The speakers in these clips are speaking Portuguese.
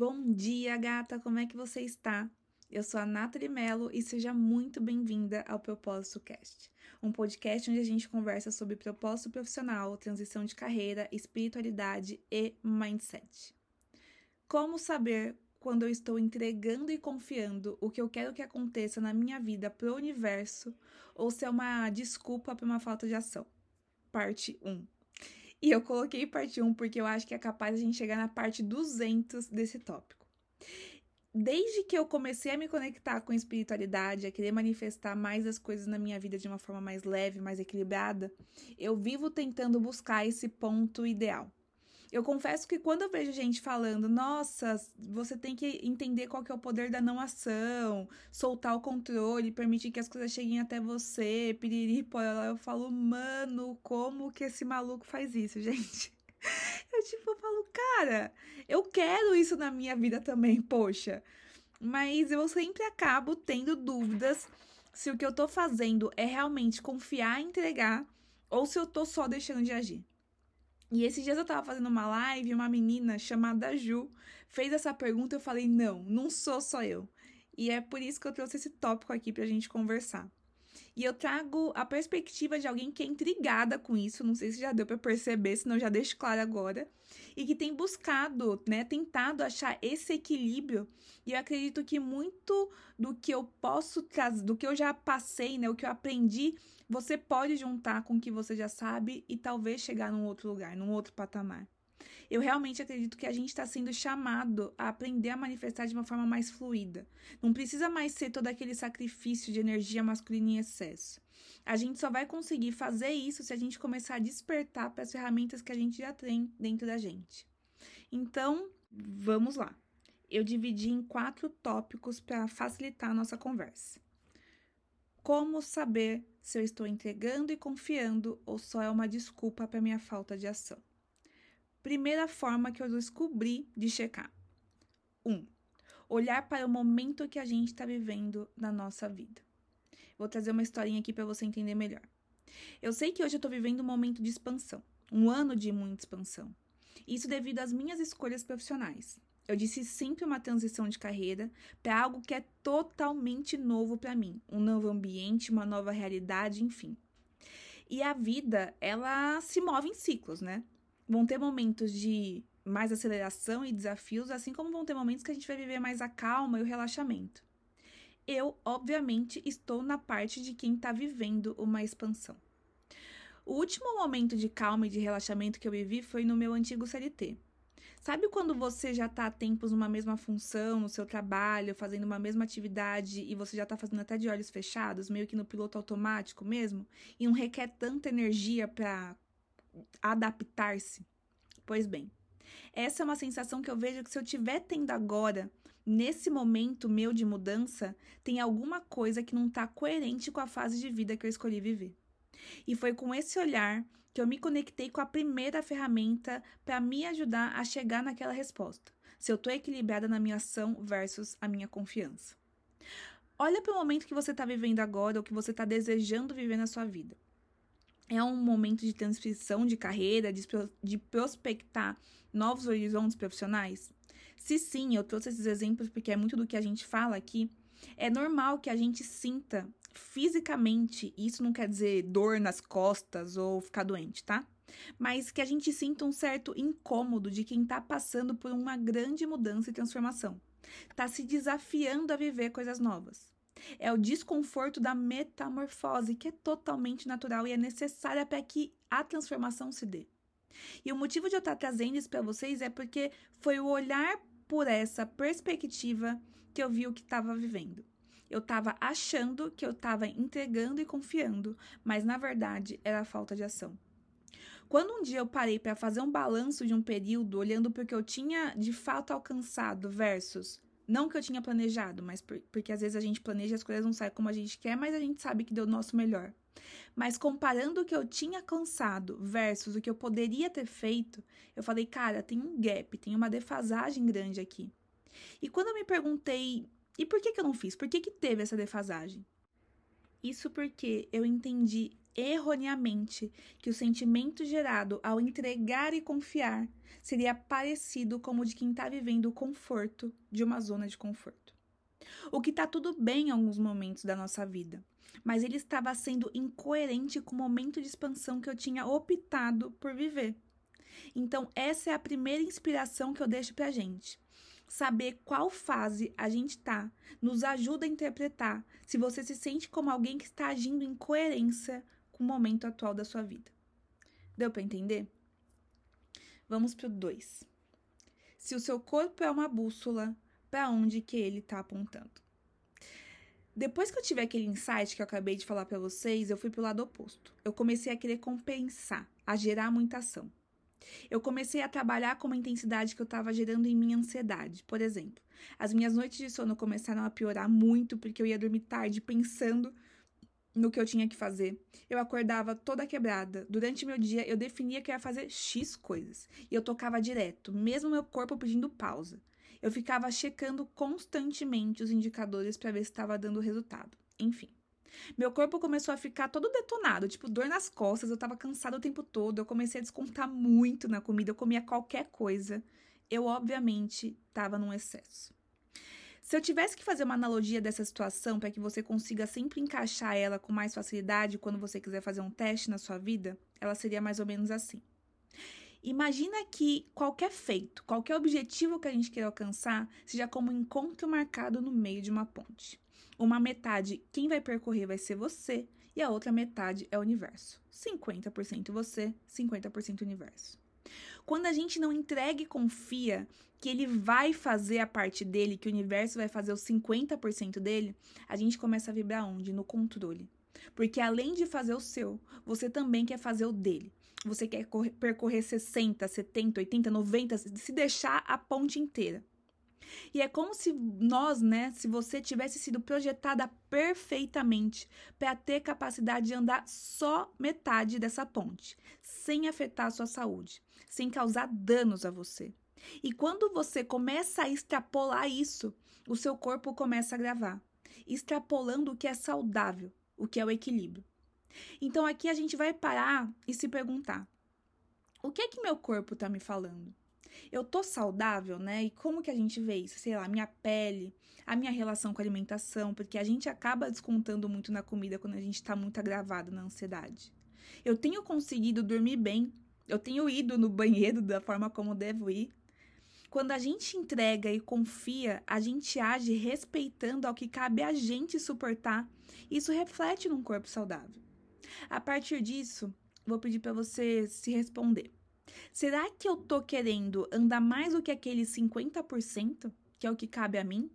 Bom dia, gata! Como é que você está? Eu sou a Nathalie Mello e seja muito bem-vinda ao Propósito Cast, um podcast onde a gente conversa sobre propósito profissional, transição de carreira, espiritualidade e mindset. Como saber quando eu estou entregando e confiando o que eu quero que aconteça na minha vida para o universo ou se é uma desculpa para uma falta de ação? Parte 1. E eu coloquei parte 1 porque eu acho que é capaz a gente chegar na parte 200 desse tópico. Desde que eu comecei a me conectar com a espiritualidade, a querer manifestar mais as coisas na minha vida de uma forma mais leve, mais equilibrada, eu vivo tentando buscar esse ponto ideal. Eu confesso que quando eu vejo gente falando, nossa, você tem que entender qual que é o poder da não ação, soltar o controle, permitir que as coisas cheguem até você, piriri, porra, eu falo, mano, como que esse maluco faz isso, gente? Eu tipo, eu falo, cara, eu quero isso na minha vida também, poxa. Mas eu sempre acabo tendo dúvidas se o que eu tô fazendo é realmente confiar e entregar ou se eu tô só deixando de agir. E esses dias eu tava fazendo uma live e uma menina chamada Ju fez essa pergunta e eu falei: não, não sou só eu. E é por isso que eu trouxe esse tópico aqui pra gente conversar. E eu trago a perspectiva de alguém que é intrigada com isso, não sei se já deu para perceber, senão já deixo claro agora, e que tem buscado, né, tentado achar esse equilíbrio. E eu acredito que muito do que eu posso trazer, do que eu já passei, né, o que eu aprendi, você pode juntar com o que você já sabe e talvez chegar num outro lugar, num outro patamar. Eu realmente acredito que a gente está sendo chamado a aprender a manifestar de uma forma mais fluida. Não precisa mais ser todo aquele sacrifício de energia masculina em excesso. A gente só vai conseguir fazer isso se a gente começar a despertar para as ferramentas que a gente já tem dentro da gente. Então, vamos lá. Eu dividi em quatro tópicos para facilitar a nossa conversa. Como saber se eu estou entregando e confiando ou só é uma desculpa para minha falta de ação? Primeira forma que eu descobri de checar. 1. Um, olhar para o momento que a gente está vivendo na nossa vida. Vou trazer uma historinha aqui para você entender melhor. Eu sei que hoje eu estou vivendo um momento de expansão, um ano de muita expansão. Isso devido às minhas escolhas profissionais. Eu disse sempre uma transição de carreira para algo que é totalmente novo para mim, um novo ambiente, uma nova realidade, enfim. E a vida, ela se move em ciclos, né? vão ter momentos de mais aceleração e desafios, assim como vão ter momentos que a gente vai viver mais a calma e o relaxamento. Eu, obviamente, estou na parte de quem está vivendo uma expansão. O último momento de calma e de relaxamento que eu vivi foi no meu antigo CLT. Sabe quando você já está há tempos numa mesma função, no seu trabalho, fazendo uma mesma atividade e você já está fazendo até de olhos fechados, meio que no piloto automático mesmo, e não requer tanta energia para adaptar-se? Pois bem, essa é uma sensação que eu vejo que se eu estiver tendo agora, nesse momento meu de mudança, tem alguma coisa que não está coerente com a fase de vida que eu escolhi viver. E foi com esse olhar que eu me conectei com a primeira ferramenta para me ajudar a chegar naquela resposta. Se eu estou equilibrada na minha ação versus a minha confiança. Olha para o momento que você está vivendo agora ou que você está desejando viver na sua vida é um momento de transição de carreira, de, de prospectar novos horizontes profissionais? Se sim, eu trouxe esses exemplos porque é muito do que a gente fala aqui. É normal que a gente sinta fisicamente, isso não quer dizer dor nas costas ou ficar doente, tá? Mas que a gente sinta um certo incômodo de quem tá passando por uma grande mudança e transformação. Tá se desafiando a viver coisas novas. É o desconforto da metamorfose, que é totalmente natural e é necessária para que a transformação se dê. E o motivo de eu estar trazendo isso para vocês é porque foi o olhar por essa perspectiva que eu vi o que estava vivendo. Eu estava achando que eu estava entregando e confiando, mas na verdade era falta de ação. Quando um dia eu parei para fazer um balanço de um período, olhando para o que eu tinha de fato alcançado versus não que eu tinha planejado, mas por, porque às vezes a gente planeja e as coisas não saem como a gente quer, mas a gente sabe que deu o nosso melhor. Mas comparando o que eu tinha cansado versus o que eu poderia ter feito, eu falei, cara, tem um gap, tem uma defasagem grande aqui. E quando eu me perguntei, e por que, que eu não fiz? Por que, que teve essa defasagem? Isso porque eu entendi erroneamente que o sentimento gerado ao entregar e confiar seria parecido como o de quem está vivendo o conforto de uma zona de conforto. O que está tudo bem em alguns momentos da nossa vida, mas ele estava sendo incoerente com o momento de expansão que eu tinha optado por viver. Então, essa é a primeira inspiração que eu deixo pra gente. Saber qual fase a gente tá nos ajuda a interpretar se você se sente como alguém que está agindo em coerência com o momento atual da sua vida. Deu para entender? Vamos pro 2. Se o seu corpo é uma bússola, para onde que ele está apontando? Depois que eu tive aquele insight que eu acabei de falar para vocês, eu fui pro lado oposto. Eu comecei a querer compensar, a gerar muita ação. Eu comecei a trabalhar com uma intensidade que eu estava gerando em minha ansiedade. Por exemplo, as minhas noites de sono começaram a piorar muito porque eu ia dormir tarde pensando no que eu tinha que fazer. Eu acordava toda quebrada. Durante meu dia, eu definia que eu ia fazer X coisas. E eu tocava direto, mesmo meu corpo pedindo pausa. Eu ficava checando constantemente os indicadores para ver se estava dando resultado. Enfim. Meu corpo começou a ficar todo detonado, tipo dor nas costas, eu tava cansada o tempo todo, eu comecei a descontar muito na comida, eu comia qualquer coisa. Eu, obviamente, tava num excesso. Se eu tivesse que fazer uma analogia dessa situação para que você consiga sempre encaixar ela com mais facilidade quando você quiser fazer um teste na sua vida, ela seria mais ou menos assim. Imagina que qualquer feito, qualquer objetivo que a gente queira alcançar, seja como um encontro marcado no meio de uma ponte. Uma metade, quem vai percorrer vai ser você, e a outra metade é o universo. 50% você, 50% universo. Quando a gente não entrega e confia que ele vai fazer a parte dele, que o universo vai fazer os 50% dele, a gente começa a vibrar onde? No controle. Porque além de fazer o seu, você também quer fazer o dele você quer percorrer 60, 70, 80, 90, se deixar a ponte inteira. E é como se nós, né, se você tivesse sido projetada perfeitamente para ter capacidade de andar só metade dessa ponte, sem afetar a sua saúde, sem causar danos a você. E quando você começa a extrapolar isso, o seu corpo começa a gravar, extrapolando o que é saudável, o que é o equilíbrio. Então aqui a gente vai parar e se perguntar: o que é que meu corpo tá me falando? Eu tô saudável, né? E como que a gente vê isso? Sei lá, minha pele, a minha relação com a alimentação, porque a gente acaba descontando muito na comida quando a gente tá muito agravado na ansiedade. Eu tenho conseguido dormir bem, eu tenho ido no banheiro da forma como devo ir. Quando a gente entrega e confia, a gente age respeitando ao que cabe a gente suportar. Isso reflete num corpo saudável. A partir disso, vou pedir para você se responder. Será que eu tô querendo andar mais do que aquele 50%, que é o que cabe a mim?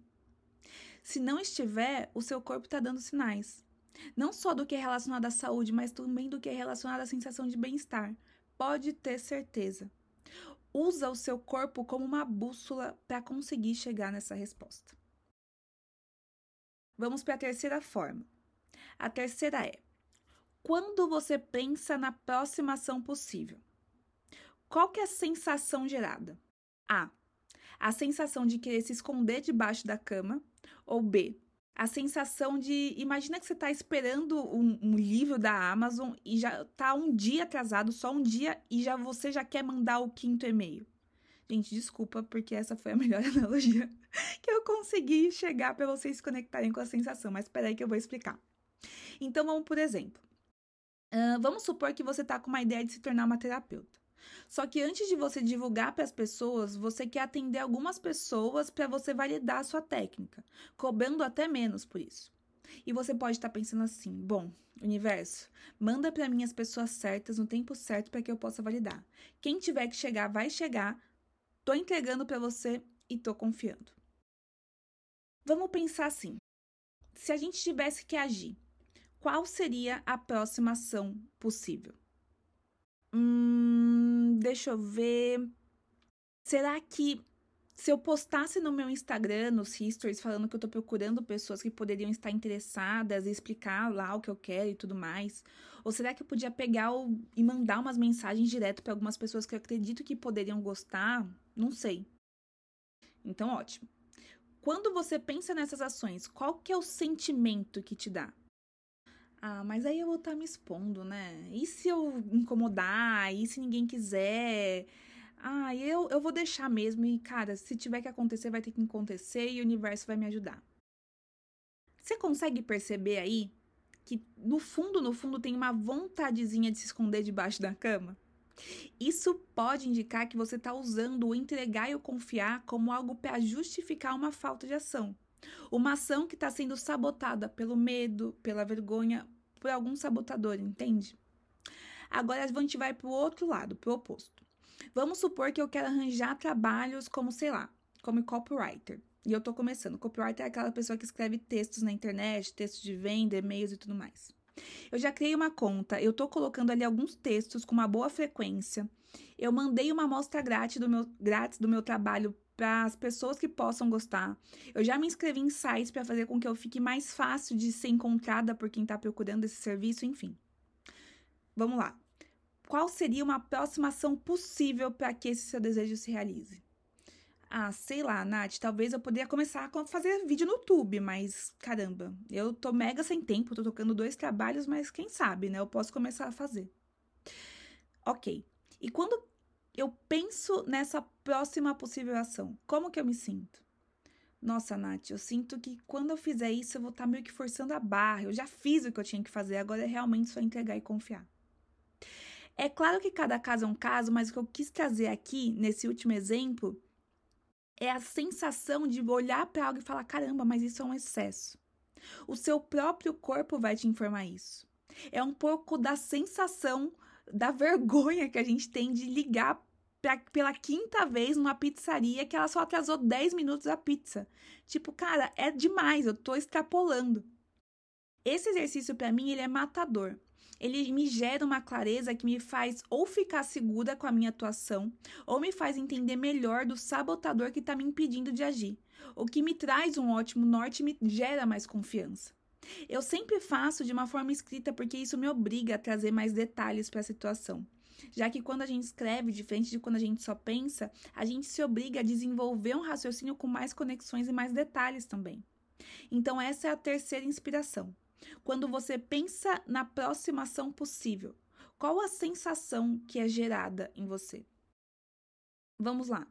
Se não estiver, o seu corpo está dando sinais. Não só do que é relacionado à saúde, mas também do que é relacionado à sensação de bem-estar. Pode ter certeza. Usa o seu corpo como uma bússola para conseguir chegar nessa resposta. Vamos para a terceira forma. A terceira é: quando você pensa na próxima ação possível? Qual que é a sensação gerada? A. A sensação de querer se esconder debaixo da cama. Ou B. A sensação de. Imagina que você está esperando um, um, livro da Amazon e já está um dia atrasado, só um dia, e já você já quer mandar o quinto e-mail. Gente, desculpa, porque essa foi a melhor analogia que eu consegui chegar para vocês se conectarem com a sensação, mas espera aí que eu vou explicar. Então vamos por exemplo. Uh, vamos supor que você está com uma ideia de se tornar uma terapeuta. Só que antes de você divulgar para as pessoas, você quer atender algumas pessoas para você validar a sua técnica, cobrando até menos por isso. E você pode estar tá pensando assim: bom, universo, manda para mim as pessoas certas no tempo certo para que eu possa validar. Quem tiver que chegar, vai chegar. Tô entregando para você e tô confiando. Vamos pensar assim: se a gente tivesse que agir qual seria a próxima ação possível? Hum, deixa eu ver. Será que se eu postasse no meu Instagram, nos stories, falando que eu tô procurando pessoas que poderiam estar interessadas e explicar lá o que eu quero e tudo mais? Ou será que eu podia pegar o, e mandar umas mensagens direto para algumas pessoas que eu acredito que poderiam gostar? Não sei. Então, ótimo. Quando você pensa nessas ações, qual que é o sentimento que te dá? Ah, mas aí eu vou estar tá me expondo, né? E se eu incomodar? E se ninguém quiser? Ah, eu, eu vou deixar mesmo. E, cara, se tiver que acontecer, vai ter que acontecer e o universo vai me ajudar. Você consegue perceber aí que no fundo, no fundo, tem uma vontadezinha de se esconder debaixo da cama? Isso pode indicar que você está usando o entregar e o confiar como algo para justificar uma falta de ação. Uma ação que está sendo sabotada pelo medo, pela vergonha, por algum sabotador, entende? Agora a gente vai para o outro lado, para o oposto. Vamos supor que eu quero arranjar trabalhos como, sei lá, como copywriter. E eu estou começando. Copywriter é aquela pessoa que escreve textos na internet, textos de venda, e-mails e tudo mais. Eu já criei uma conta, eu estou colocando ali alguns textos com uma boa frequência. Eu mandei uma amostra grátis do meu, grátis do meu trabalho para as pessoas que possam gostar. Eu já me inscrevi em sites para fazer com que eu fique mais fácil de ser encontrada por quem está procurando esse serviço, enfim. Vamos lá. Qual seria uma próxima ação possível para que esse seu desejo se realize? Ah, sei lá, Nath, talvez eu poderia começar a fazer vídeo no YouTube, mas caramba, eu tô mega sem tempo, tô tocando dois trabalhos, mas quem sabe, né? Eu posso começar a fazer. Ok. E quando eu penso nessa próxima possível ação, como que eu me sinto? Nossa, Nath, eu sinto que quando eu fizer isso, eu vou estar tá meio que forçando a barra. Eu já fiz o que eu tinha que fazer, agora é realmente só entregar e confiar. É claro que cada caso é um caso, mas o que eu quis trazer aqui, nesse último exemplo, é a sensação de olhar para algo e falar: caramba, mas isso é um excesso. O seu próprio corpo vai te informar isso. É um pouco da sensação da vergonha que a gente tem de ligar pra, pela quinta vez numa pizzaria que ela só atrasou 10 minutos a pizza. Tipo, cara, é demais, eu tô extrapolando. Esse exercício para mim ele é matador, ele me gera uma clareza que me faz ou ficar segura com a minha atuação, ou me faz entender melhor do sabotador que está me impedindo de agir, o que me traz um ótimo norte e me gera mais confiança. Eu sempre faço de uma forma escrita porque isso me obriga a trazer mais detalhes para a situação. Já que quando a gente escreve, diferente de quando a gente só pensa, a gente se obriga a desenvolver um raciocínio com mais conexões e mais detalhes também. Então, essa é a terceira inspiração. Quando você pensa na próxima ação possível, qual a sensação que é gerada em você? Vamos lá.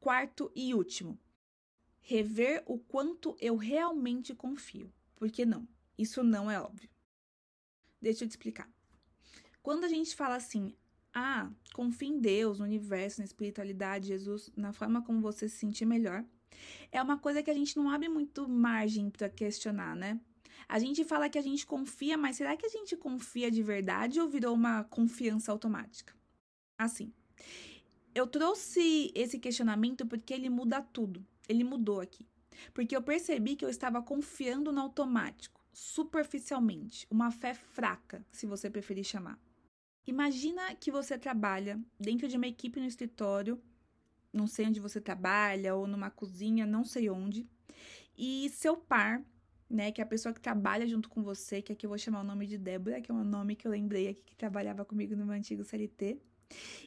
Quarto e último. Rever o quanto eu realmente confio. Por que não? Isso não é óbvio. Deixa eu te explicar. Quando a gente fala assim, ah, confie em Deus, no universo, na espiritualidade, Jesus, na forma como você se sentir melhor, é uma coisa que a gente não abre muito margem para questionar, né? A gente fala que a gente confia, mas será que a gente confia de verdade ou virou uma confiança automática? Assim, eu trouxe esse questionamento porque ele muda tudo. Ele mudou aqui. Porque eu percebi que eu estava confiando no automático, superficialmente, uma fé fraca, se você preferir chamar. Imagina que você trabalha dentro de uma equipe no escritório, não sei onde você trabalha, ou numa cozinha, não sei onde, e seu par né? Que é a pessoa que trabalha junto com você, que aqui eu vou chamar o nome de Débora, que é um nome que eu lembrei aqui que trabalhava comigo no meu antigo CLT.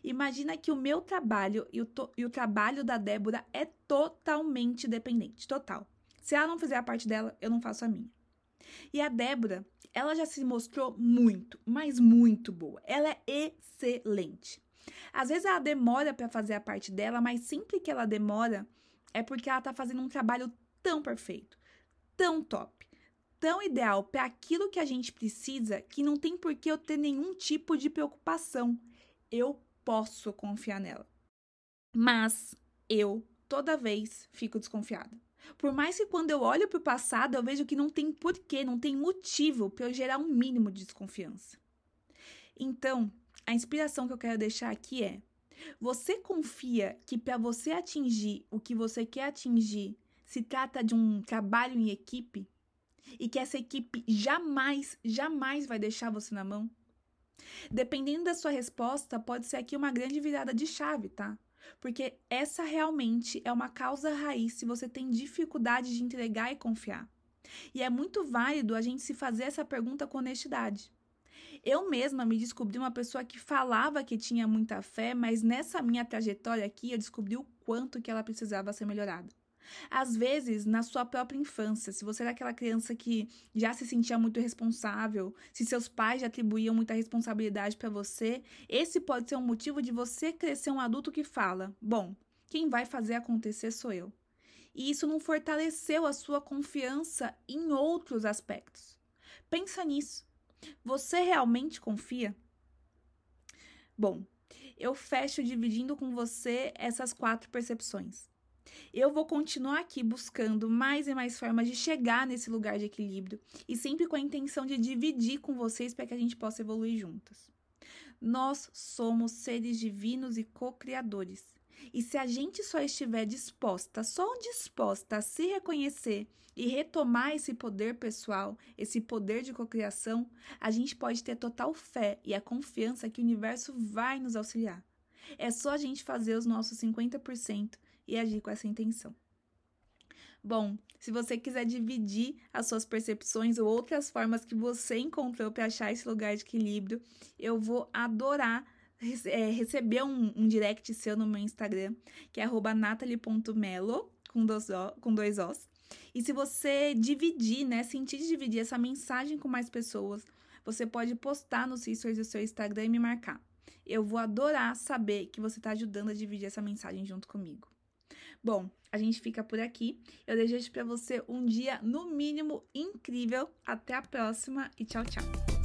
Imagina que o meu trabalho e o, e o trabalho da Débora é totalmente dependente, total. Se ela não fizer a parte dela, eu não faço a minha. E a Débora, ela já se mostrou muito, mas muito boa. Ela é excelente. Às vezes ela demora para fazer a parte dela, mas sempre que ela demora é porque ela tá fazendo um trabalho tão perfeito tão top, tão ideal para aquilo que a gente precisa que não tem por que eu ter nenhum tipo de preocupação. Eu posso confiar nela. Mas eu, toda vez, fico desconfiada. Por mais que quando eu olho para o passado eu vejo que não tem porquê, não tem motivo para eu gerar um mínimo de desconfiança. Então, a inspiração que eu quero deixar aqui é: você confia que para você atingir o que você quer atingir, se trata de um trabalho em equipe e que essa equipe jamais, jamais vai deixar você na mão? Dependendo da sua resposta, pode ser aqui uma grande virada de chave, tá? Porque essa realmente é uma causa raiz se você tem dificuldade de entregar e confiar. E é muito válido a gente se fazer essa pergunta com honestidade. Eu mesma me descobri uma pessoa que falava que tinha muita fé, mas nessa minha trajetória aqui eu descobri o quanto que ela precisava ser melhorada. Às vezes, na sua própria infância, se você era aquela criança que já se sentia muito responsável, se seus pais já atribuíam muita responsabilidade para você, esse pode ser um motivo de você crescer um adulto que fala: bom, quem vai fazer acontecer sou eu. E isso não fortaleceu a sua confiança em outros aspectos. Pensa nisso. Você realmente confia? Bom, eu fecho dividindo com você essas quatro percepções. Eu vou continuar aqui buscando mais e mais formas de chegar nesse lugar de equilíbrio e sempre com a intenção de dividir com vocês para que a gente possa evoluir juntas. Nós somos seres divinos e co-criadores. E se a gente só estiver disposta, só disposta a se reconhecer e retomar esse poder pessoal, esse poder de cocriação, a gente pode ter total fé e a confiança que o universo vai nos auxiliar. É só a gente fazer os nossos 50% e agir com essa intenção. Bom, se você quiser dividir as suas percepções ou outras formas que você encontrou para achar esse lugar de equilíbrio, eu vou adorar é, receber um, um, direct seu no meu Instagram, que é natalie.melo, com dois, com dois Os. E se você dividir, né, sentir de dividir essa mensagem com mais pessoas, você pode postar nos stories do seu Instagram e me marcar. Eu vou adorar saber que você está ajudando a dividir essa mensagem junto comigo. Bom, a gente fica por aqui. Eu desejo para você um dia, no mínimo, incrível. Até a próxima e tchau, tchau.